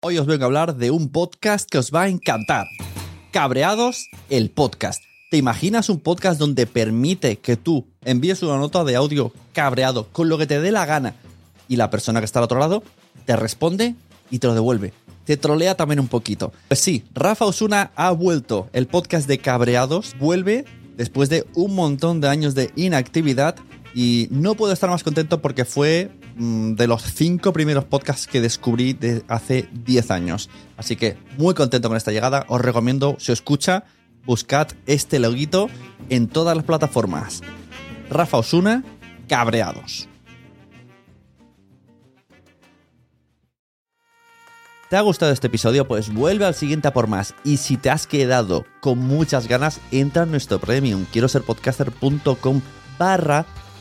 Hoy os vengo a hablar de un podcast que os va a encantar. Cabreados, el podcast. ¿Te imaginas un podcast donde permite que tú envíes una nota de audio cabreado con lo que te dé la gana y la persona que está al otro lado te responde y te lo devuelve? Te trolea también un poquito. Pues sí, Rafa Osuna ha vuelto. El podcast de Cabreados vuelve después de un montón de años de inactividad y no puedo estar más contento porque fue mm, de los cinco primeros podcasts que descubrí de hace 10 años. Así que muy contento con esta llegada. Os recomiendo, si os escucha, buscad este loguito en todas las plataformas. Rafa Osuna, cabreados. ¿Te ha gustado este episodio? Pues vuelve al siguiente a por más. Y si te has quedado con muchas ganas, entra en nuestro premium. Quiero ser podcaster.com barra